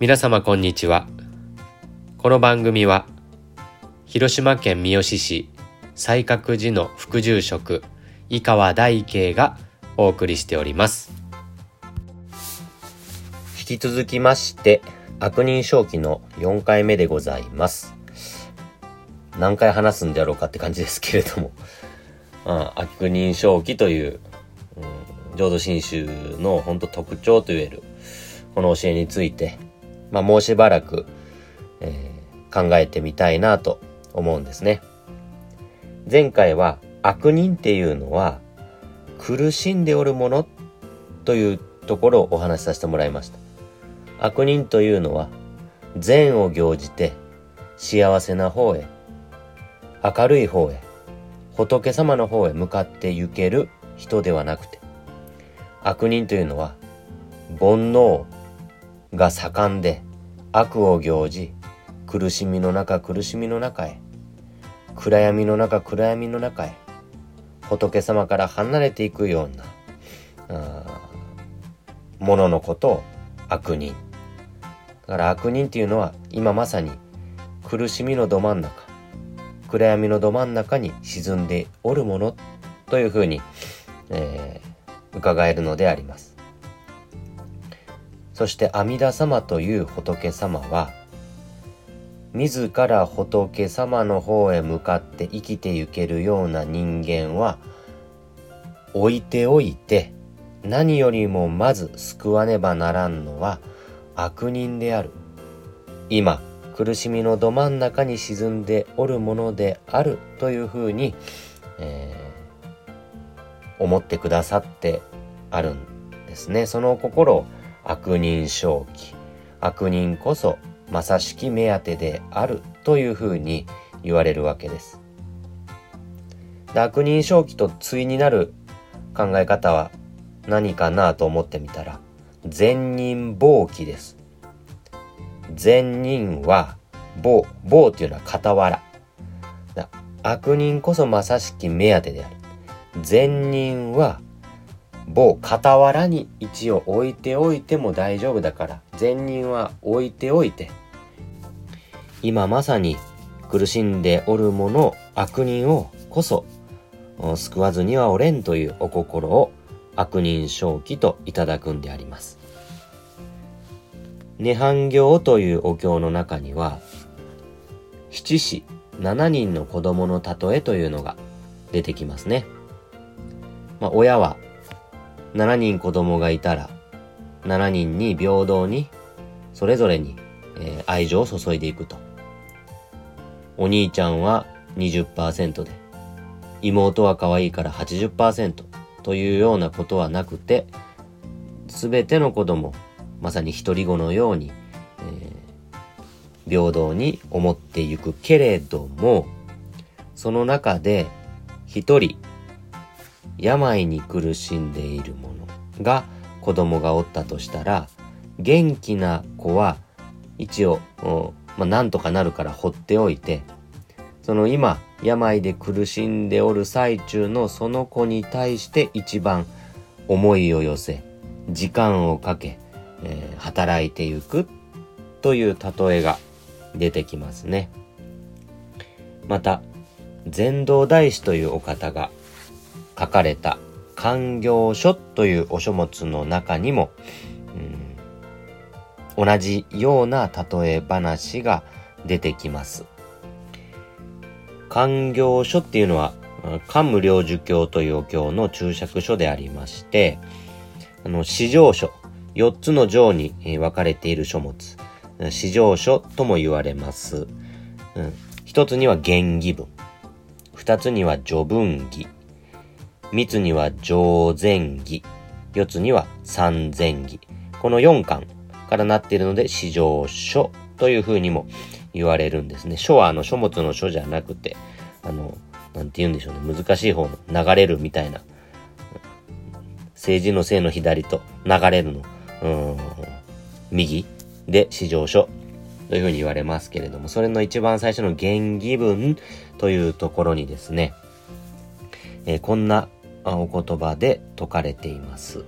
皆様こんにちは。この番組は広島県三次市西覚寺の副住職井川大慶がお送りしております。引き続きまして悪人正気の4回目でございます。何回話すんだろうかって感じですけれども、あ、悪人正気という、うん、浄土真宗の本当特徴といえるこの教えについて、まあ、もうしばらく、えー、考えてみたいなと思うんですね。前回は悪人っていうのは苦しんでおるものというところをお話しさせてもらいました。悪人というのは善を行じて幸せな方へ明るい方へ仏様の方へ向かって行ける人ではなくて悪人というのは煩悩が盛んで悪を行じ苦しみの中苦しみの中へ暗闇の中暗闇の中へ仏様から離れていくようなもののことを悪人。だから悪人っていうのは今まさに苦しみのど真ん中暗闇のど真ん中に沈んでおるものというふうに、えー、伺えるのであります。そして阿弥陀様という仏様は自ら仏様の方へ向かって生きてゆけるような人間は置いておいて何よりもまず救わねばならんのは悪人である。今苦しみのど真ん中に沈んでおるものであるというふうに、えー、思ってくださってあるんですね。その心を悪人正気悪人こそまさしき目当てであるというふうに言われるわけです。悪人正気と対になる考え方は何かなと思ってみたら善人暴気です。善人は暴、暴っていうのは傍ら。悪人こそまさしき目当てである。善人は某傍らに一応置いておいても大丈夫だから善人は置いておいて今まさに苦しんでおる者悪人をこそ救わずにはおれんというお心を悪人正気といただくんであります。涅槃行というお経の中には七子七人の子供の例えというのが出てきますね。まあ、親は7人子供がいたら、7人に平等に、それぞれに、えー、愛情を注いでいくと。お兄ちゃんは20%で、妹は可愛いから80%というようなことはなくて、すべての子供、まさに一人子のように、えー、平等に思っていくけれども、その中で一人病に苦しんでいるものが子供がおったとしたら元気な子は一応、まあ、なんとかなるから放っておいてその今病で苦しんでおる最中のその子に対して一番思いを寄せ時間をかけ、えー、働いていくという例えが出てきますね。また禅道大師というお方が書かれた官業書というお書物の中にも、うん、同じような例え話が出てきます。官業書っていうのは、漢無量寿経というお経の注釈書でありまして、あの、史上書、4つの条に分かれている書物、史上書とも言われます。うん、一つには原義文、二つには序文義、三つには上前儀、四つには三前儀。この四巻からなっているので、史上書というふうにも言われるんですね。書はあの書物の書じゃなくて、あの、なんて言うんでしょうね。難しい方の流れるみたいな。政治の正の左と流れるの、うん、右で史上書というふうに言われますけれども、それの一番最初の原義文というところにですね、えー、こんなお言葉で説かれています。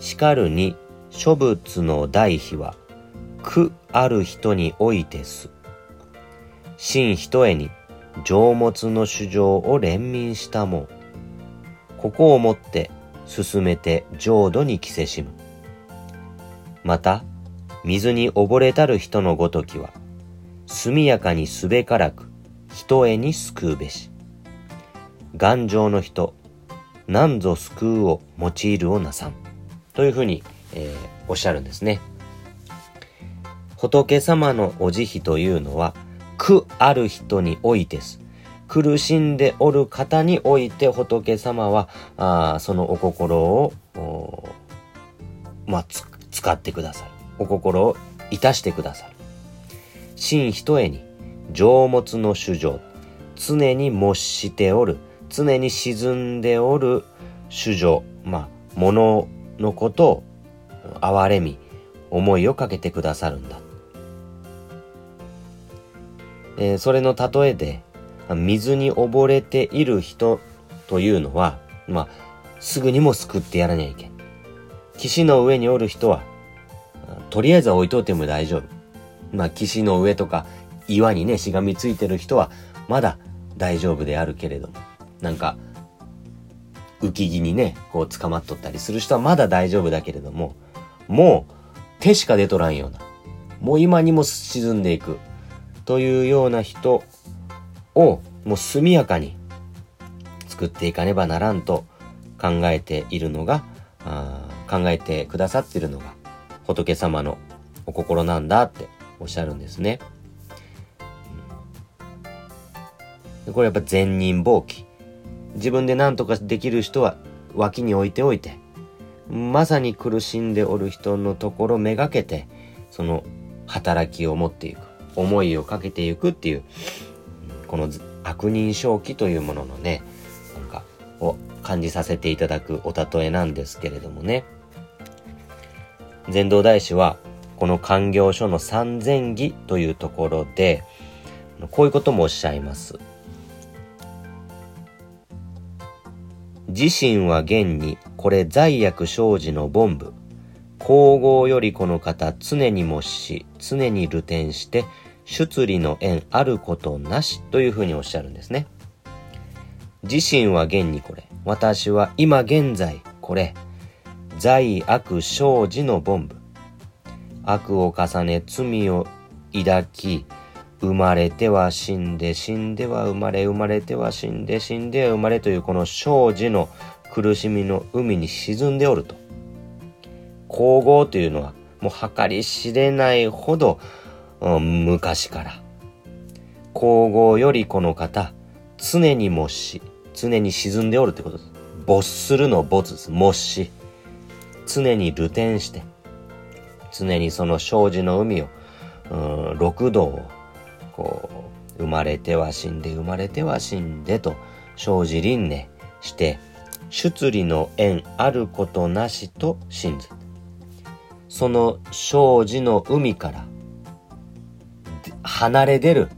しかるに諸仏の代悲は苦ある人においてす。真一重に上物の主情を連民したも。ここをもって進めて浄土に着せしむ。また水に溺れたる人のごときは速やかにすべからく一重に救うべし。頑丈の人何ぞ救うを用いるをなさん。というふうに、えー、おっしゃるんですね。仏様のお慈悲というのは苦ある人においてす。苦しんでおる方において仏様はあそのお心をまあ使ってくださる。お心をいたしてくださる。真一重に情物の主情常に模しておる。常に沈んでおる主情まあ物のことを憐れみ思いをかけてくださるんだ、えー、それの例えで水に溺れている人というのはまあすぐにも救ってやらにゃいけん。岸の上におる人はとりあえずは置いといても大丈夫。まあ岸の上とか岩にねしがみついてる人はまだ大丈夫であるけれども。なんか浮き木にねこう捕まっとったりする人はまだ大丈夫だけれどももう手しか出とらんようなもう今にも沈んでいくというような人をもう速やかに作っていかねばならんと考えているのがあ考えてくださっているのが仏様のお心なんだっておっしゃるんですね。これやっぱ善人暴起。自分で何とかできる人は脇に置いておいて、まさに苦しんでおる人のところめがけて、その働きを持っていく、思いをかけていくっていう、この悪人正気というもののね、なんか、を感じさせていただくお例えなんですけれどもね。禅道大師は、この官業書の三千義というところで、こういうこともおっしゃいます。自身は現にこれ罪悪生じの凡部。皇后よりこの方常にもし、常に流転して、出利の縁あることなしというふうにおっしゃるんですね。自身は現にこれ。私は今現在これ。罪悪生じの凡部。悪を重ね罪を抱き、生まれては死んで、死んでは生まれ、生まれては死んで、死んでは生まれというこの生じの苦しみの海に沈んでおると。皇后というのはもう計り知れないほど、うん、昔から。皇后よりこの方、常にもし、常に沈んでおるってことです。没するの没です。もし。常に流転して、常にその生じの海を、うん、六道をこう、生まれては死んで、生まれては死んでと、生じ輪廻して、出利の縁あることなしと信ず。その生じの海から離れ出る、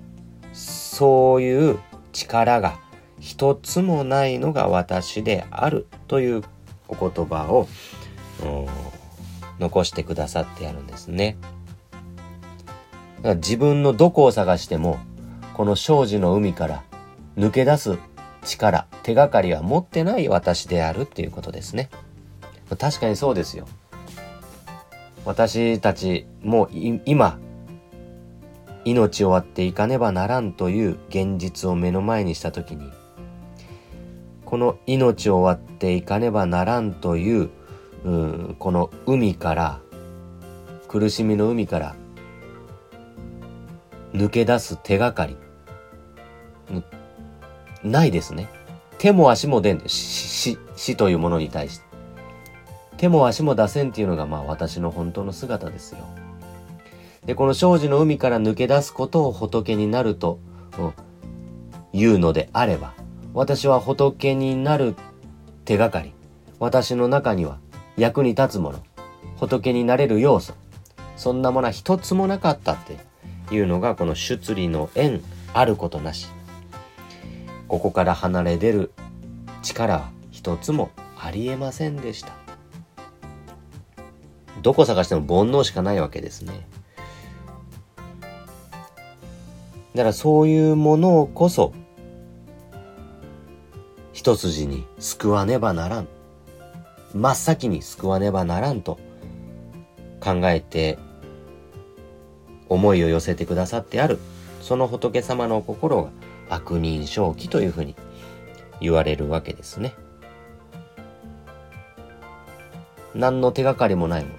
そういう力が一つもないのが私であるというお言葉を残してくださってやるんですね。から自分のどこを探しても、この生じの海から抜け出す力、手がかりは持ってない私であるっていうことですね。確かにそうですよ。私たちも今、命を割っていかねばならんという現実を目の前にしたときに、この命を割っていかねばならんという、うこの海から、苦しみの海から抜け出す手がかり、ないですね。手も足も出んで、死、死というものに対して。手も足も出せんっていうのがまあ私の本当の姿ですよ。で、この生じの海から抜け出すことを仏になると、うん、言うのであれば、私は仏になる手がかり、私の中には役に立つもの、仏になれる要素、そんなものは一つもなかったっていうのがこの出利の縁あることなしここから離れ出る力は一つもありえませんでしたどこ探しても煩悩しかないわけですね。だからそういうものをこそ、一筋に救わねばならん。真っ先に救わねばならんと考えて思いを寄せてくださってあるその仏様の心が悪人正気というふうに言われるわけですね。何の手がかりもないもの。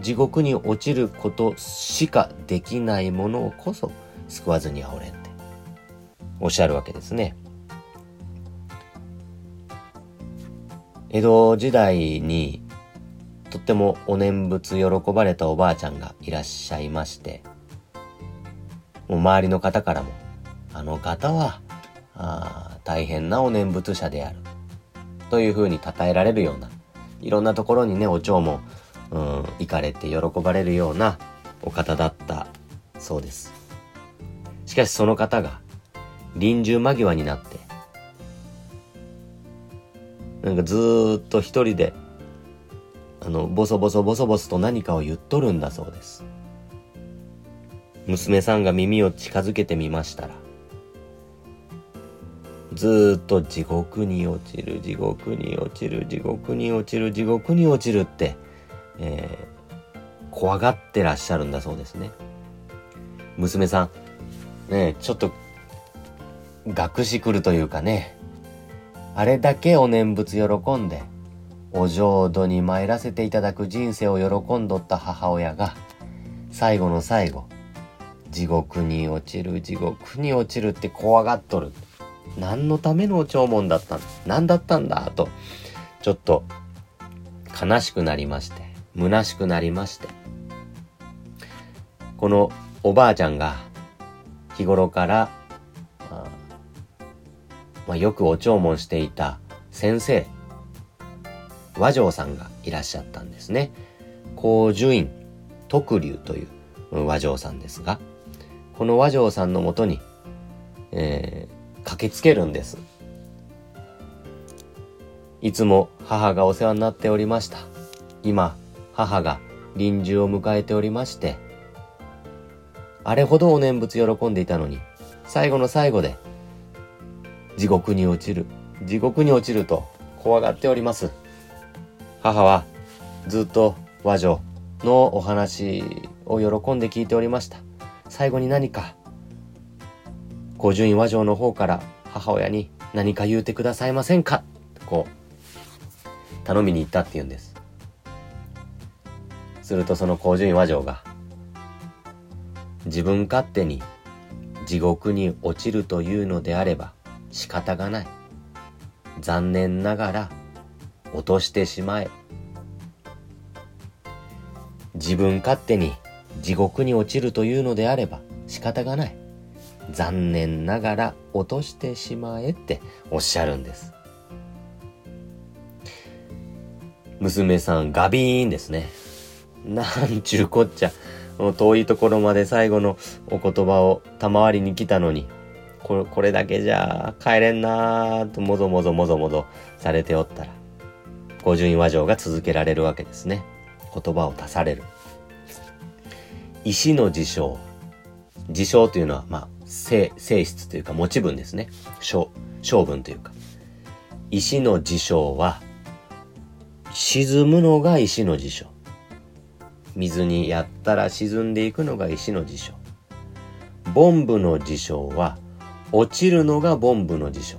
地獄に落ちることしかできないものをこそ救わずにはおれっておっしゃるわけですね。江戸時代にとってもお念仏喜ばれたおばあちゃんがいらっしゃいまして、周りの方からも、あの方は、あ大変なお念仏者である。というふうに称えられるような、いろんなところにね、お蝶も、うん、行かれて喜ばれるようなお方だったそうです。しかしその方が、臨終間際になって、なんかずっと一人であの、ボソボソボソボソと何かを言っとるんだそうです。娘さんが耳を近づけてみましたら、ずっと地獄に落ちる、地獄に落ちる、地獄に落ちる、地獄に落ちるって、えー、怖がってらっしゃるんだそうですね。娘さん、ねちょっと、学士来るというかね、あれだけお念仏喜んで、お浄土に参らせていただく人生を喜んどった母親が、最後の最後、地獄に落ちる、地獄に落ちるって怖がっとる。何のための弔問だった何だったんだ？と、ちょっと悲しくなりまして、虚しくなりまして、このおばあちゃんが日頃から、まあ、よくお弔問していた先生、和尚さんがいらっしゃったんですね。高樹院徳龍という和尚さんですが、この和尚さんのもとに、えー、駆けつけるんです。いつも母がお世話になっておりました。今、母が臨終を迎えておりまして、あれほどお念仏喜んでいたのに、最後の最後で、地獄に落ちる、地獄に落ちると怖がっております。母はずっと和女のお話を喜んで聞いておりました。最後に何か、五順位和女の方から母親に何か言うてくださいませんか？こう、頼みに行ったって言うんです。するとその高順位和女が、自分勝手に地獄に落ちるというのであれば仕方がない。残念ながら落としてしまえ。自分勝手に地獄に落ちるというのであれば仕方がない。残念ながら落としてしまえっておっしゃるんです。娘さんガビーンですね。なんちゅうこっちゃ。遠いところまで最後のお言葉を賜りに来たのに、これこれだけじゃ帰れんなーともぞもぞもぞもぞされておったら、五順位和上が続けられるわけですね。言葉を足される。石の事象。事象というのは、まあ、性、性質というか持ち分ですね。小、小分というか。石の事象は、沈むのが石の事象。水にやったら沈んでいくのが石の事象。ボンブの事象は、落ちるのがボンブの事象。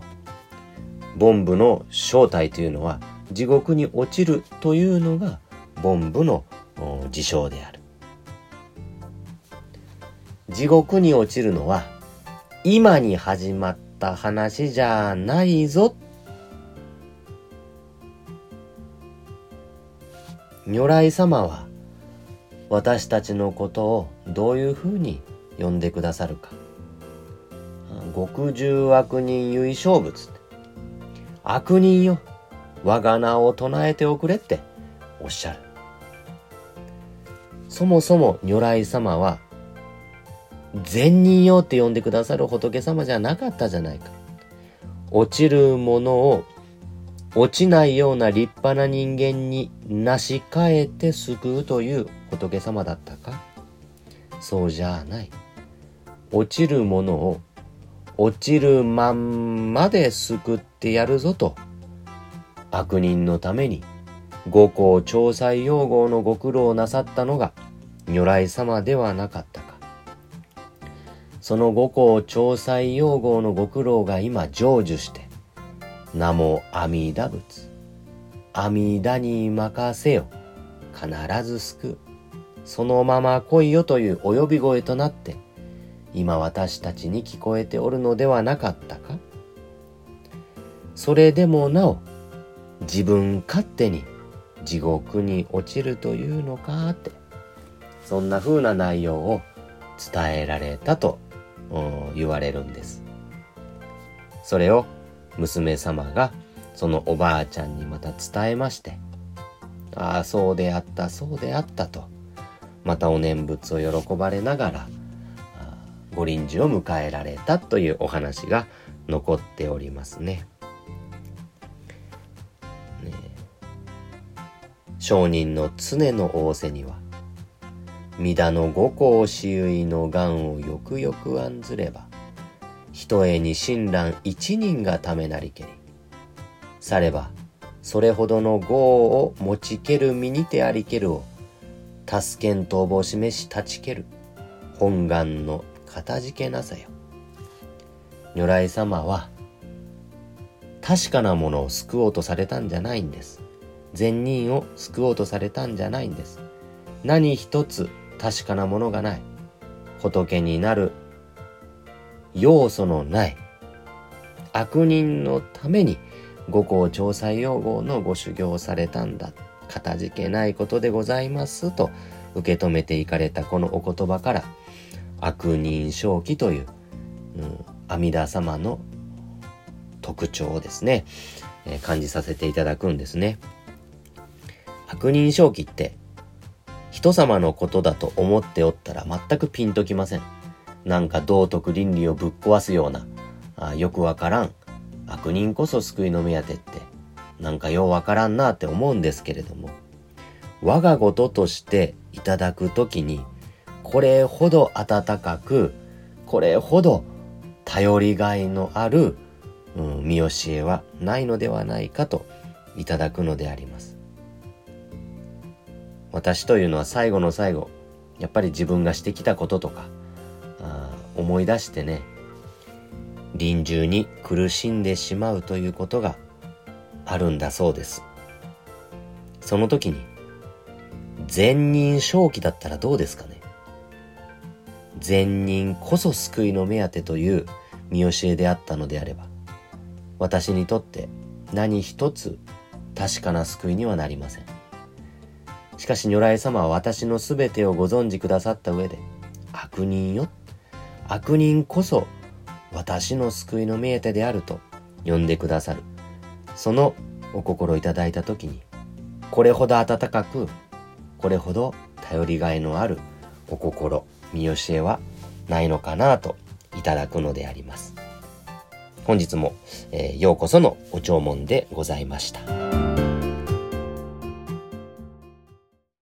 ボンブの正体というのは、地獄に落ちるというのがボンブの事象である。地獄に落ちるのは今に始まった話じゃないぞ。如来様は私たちのことをどういうふうに呼んでくださるか。極重悪人唯勝物。悪人よ。我が名を唱えておくれっておっしゃる。そもそも如来様は善人よって呼んでくださる仏様じゃなかったじゃないか。落ちるものを落ちないような立派な人間になし替えて救うという仏様だったか？そうじゃない。落ちるものを落ちるまんまで救ってやるぞと悪人のために五行調裁用語のご苦労なさったのが如来様ではなかった。その五行調裁用語のご苦労が今成就して名も阿弥陀仏。阿弥陀に任せよ。必ず救う。そのまま来いよというお呼び声となって、今私たちに聞こえておるのではなかったかそれでもなお、自分勝手に地獄に落ちるというのかって、そんな風な内容を伝えられたと言われるんです。それを娘様がそのおばあちゃんにまた伝えまして、ああ、そうであった、そうであったと、またお念仏を喜ばれながら、ご臨終を迎えられたというお話が残っておりますね。ね商人の常の仰せには、御田の五行私有の願をよくよく案ずれば、ひとえに親鸞一人がためなりけり。されば、それほどの業を持ちける身にてありけるを、助けん逃亡示し断ちける、本願のかたじけなさよ。如来様は、確かなものを救おうとされたんじゃないんです。善人を救おうとされたんじゃないんです。何一つ確かなものがない。仏になる要素のない悪人のために五行調査用語のご修行されたんだ。かたじけないことでございますと受け止めていかれたこのお言葉から悪人正気という、うん、阿弥陀様の特徴をですね、えー、感じさせていただくんですね。悪人正気って人様のことだと思っておったら全くピンときません。なんか道徳倫理をぶっ壊すような、あよくわからん。悪人こそ救いの目当てって、なんかようわからんなって思うんですけれども、我が事としていただくときに、これほど温かく、これほど頼りがいのある、うん、見教えはないのではないかといただくのであります。私というのは最後の最後、やっぱり自分がしてきたこととか、思い出してね、臨終に苦しんでしまうということがあるんだそうです。その時に、善人正気だったらどうですかね？善人こそ救いの目当てという見教えであったのであれば、私にとって何一つ確かな救いにはなりません。しかし如来様は私の全てをご存知くださった上で、悪人よ悪人こそ私の救いの目当てであると呼んでくださる。そのお心いただいた時に、これほど温かく、これほど頼りがいのあるお心、見教えはないのかなといただくのであります。本日も、えー、ようこそのお弔問でございました。